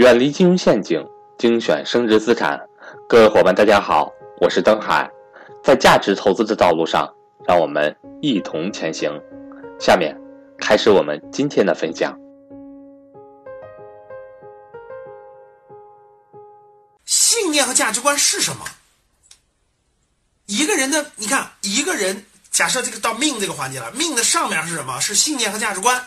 远离金融陷阱，精选升值资产。各位伙伴，大家好，我是登海。在价值投资的道路上，让我们一同前行。下面开始我们今天的分享。信念和价值观是什么？一个人的，你看，一个人假设这个到命这个环节了，命的上面是什么？是信念和价值观。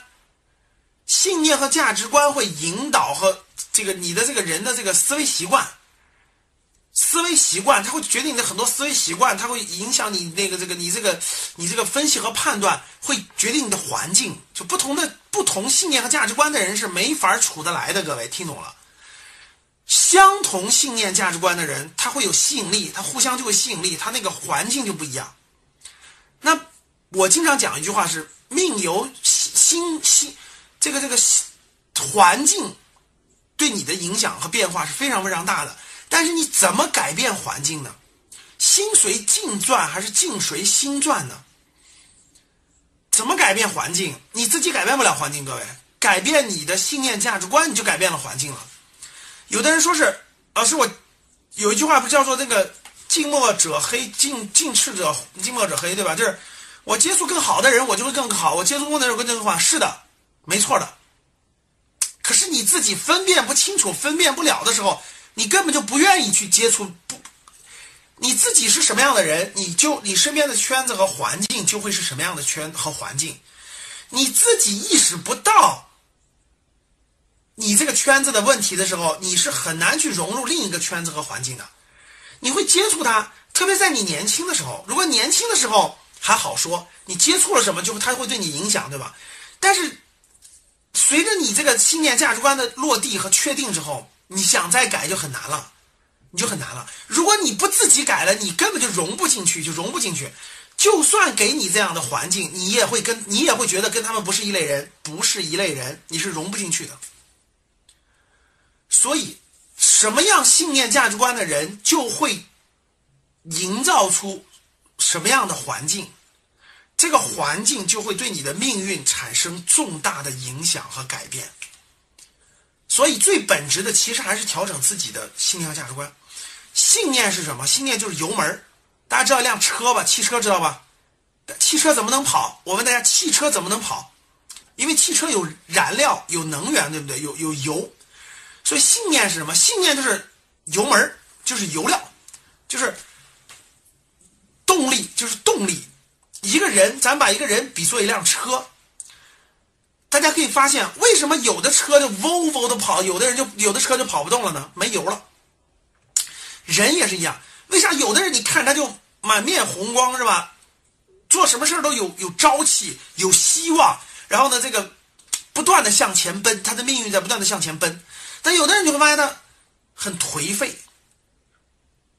信念和价值观会引导和这个你的这个人的这个思维习惯，思维习惯它会决定你的很多思维习惯，它会影响你那个这个你这个你这个分析和判断，会决定你的环境。就不同的不同信念和价值观的人是没法处得来的。各位听懂了？相同信念价值观的人，他会有吸引力，他互相就会吸引力，他那个环境就不一样。那我经常讲一句话是：命由心心。这个这个环境对你的影响和变化是非常非常大的，但是你怎么改变环境呢？心随境转还是境随心转呢？怎么改变环境？你自己改变不了环境，各位，改变你的信念价值观，你就改变了环境了。有的人说是，老师，我有一句话不叫做那个“近墨者黑，近近赤者近墨者黑”，对吧？就是我接触更好的人，我就会更好；我接触过的人会更好。是的。没错的，可是你自己分辨不清楚、分辨不了的时候，你根本就不愿意去接触。不，你自己是什么样的人，你就你身边的圈子和环境就会是什么样的圈和环境。你自己意识不到你这个圈子的问题的时候，你是很难去融入另一个圈子和环境的。你会接触它，特别在你年轻的时候。如果年轻的时候还好说，你接触了什么，就它会对你影响，对吧？但是。随着你这个信念价值观的落地和确定之后，你想再改就很难了，你就很难了。如果你不自己改了，你根本就融不进去，就融不进去。就算给你这样的环境，你也会跟你也会觉得跟他们不是一类人，不是一类人，你是融不进去的。所以，什么样信念价值观的人，就会营造出什么样的环境。这个环境就会对你的命运产生重大的影响和改变，所以最本质的其实还是调整自己的信念和价值观。信念是什么？信念就是油门大家知道一辆车吧？汽车知道吧？汽车怎么能跑？我问大家，汽车怎么能跑？因为汽车有燃料、有能源，对不对？有有油，所以信念是什么？信念就是油门就是油料，就是动力，就是动力。一个人，咱把一个人比作一辆车，大家可以发现，为什么有的车就嗡嗡的跑，有的人就有的车就跑不动了呢？没油了。人也是一样，为啥有的人你看他就满面红光是吧？做什么事都有有朝气，有希望，然后呢，这个不断的向前奔，他的命运在不断的向前奔。但有的人你会发现他很颓废，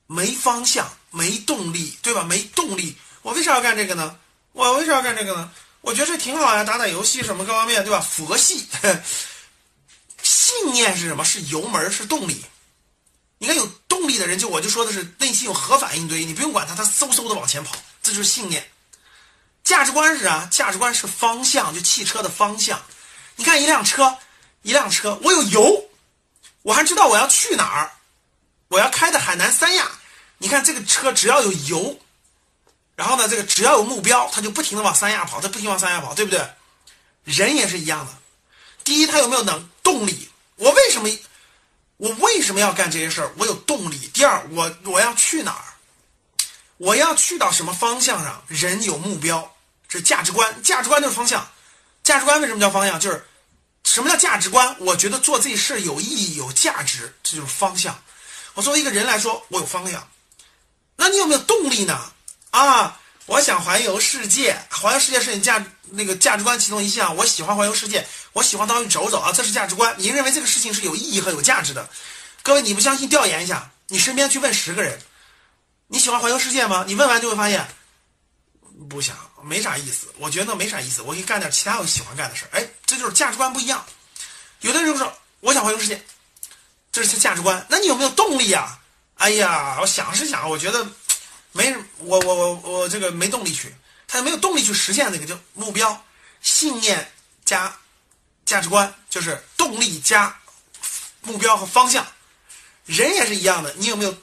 没方向，没动力，对吧？没动力。我为啥要干这个呢？我为啥要干这个呢？我觉得这挺好呀，打打游戏什么各方面，对吧？佛系，信念是什么？是油门，是动力。你看有动力的人，就我就说的是内心有核反应堆，你不用管他，他嗖嗖的往前跑，这就是信念。价值观是啥？价值观是方向，就汽车的方向。你看一辆车，一辆车，我有油，我还知道我要去哪儿，我要开的海南三亚。你看这个车只要有油。然后呢，这个只要有目标，他就不停的往三亚跑，他不停往三亚跑，对不对？人也是一样的。第一，他有没有能动力？我为什么我为什么要干这些事儿？我有动力。第二，我我要去哪儿？我要去到什么方向上？人有目标，这是价值观。价值观就是方向。价值观为什么叫方向？就是什么叫价值观？我觉得做这事有意义、有价值，这就是方向。我作为一个人来说，我有方向。那你有没有动力呢？啊，我想环游世界，环游世界是你价那个价值观其中一项。我喜欢环游世界，我喜欢到处走走啊，这是价值观。你认为这个事情是有意义和有价值的？各位，你不相信，调研一下，你身边去问十个人，你喜欢环游世界吗？你问完就会发现，不想，没啥意思。我觉得没啥意思，我可以干点其他我喜欢干的事儿。哎，这就是价值观不一样。有的人说，我想环游世界，这是价值观。那你有没有动力啊？哎呀，我想是想，我觉得。没，我我我我这个没动力去，他没有动力去实现那个就目标、信念加价值观，就是动力加目标和方向。人也是一样的，你有没有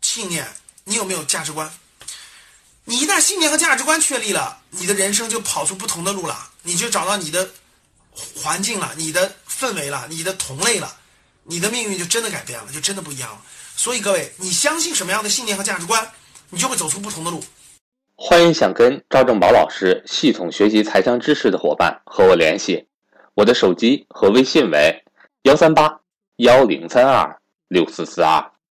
信念？你有没有价值观？你一旦信念和价值观确立了，你的人生就跑出不同的路了，你就找到你的环境了，你的氛围了，你的同类了，你的命运就真的改变了，就真的不一样了。所以各位，你相信什么样的信念和价值观，你就会走出不同的路。欢迎想跟赵正宝老师系统学习财商知识的伙伴和我联系，我的手机和微信为幺三八幺零三二六四四二。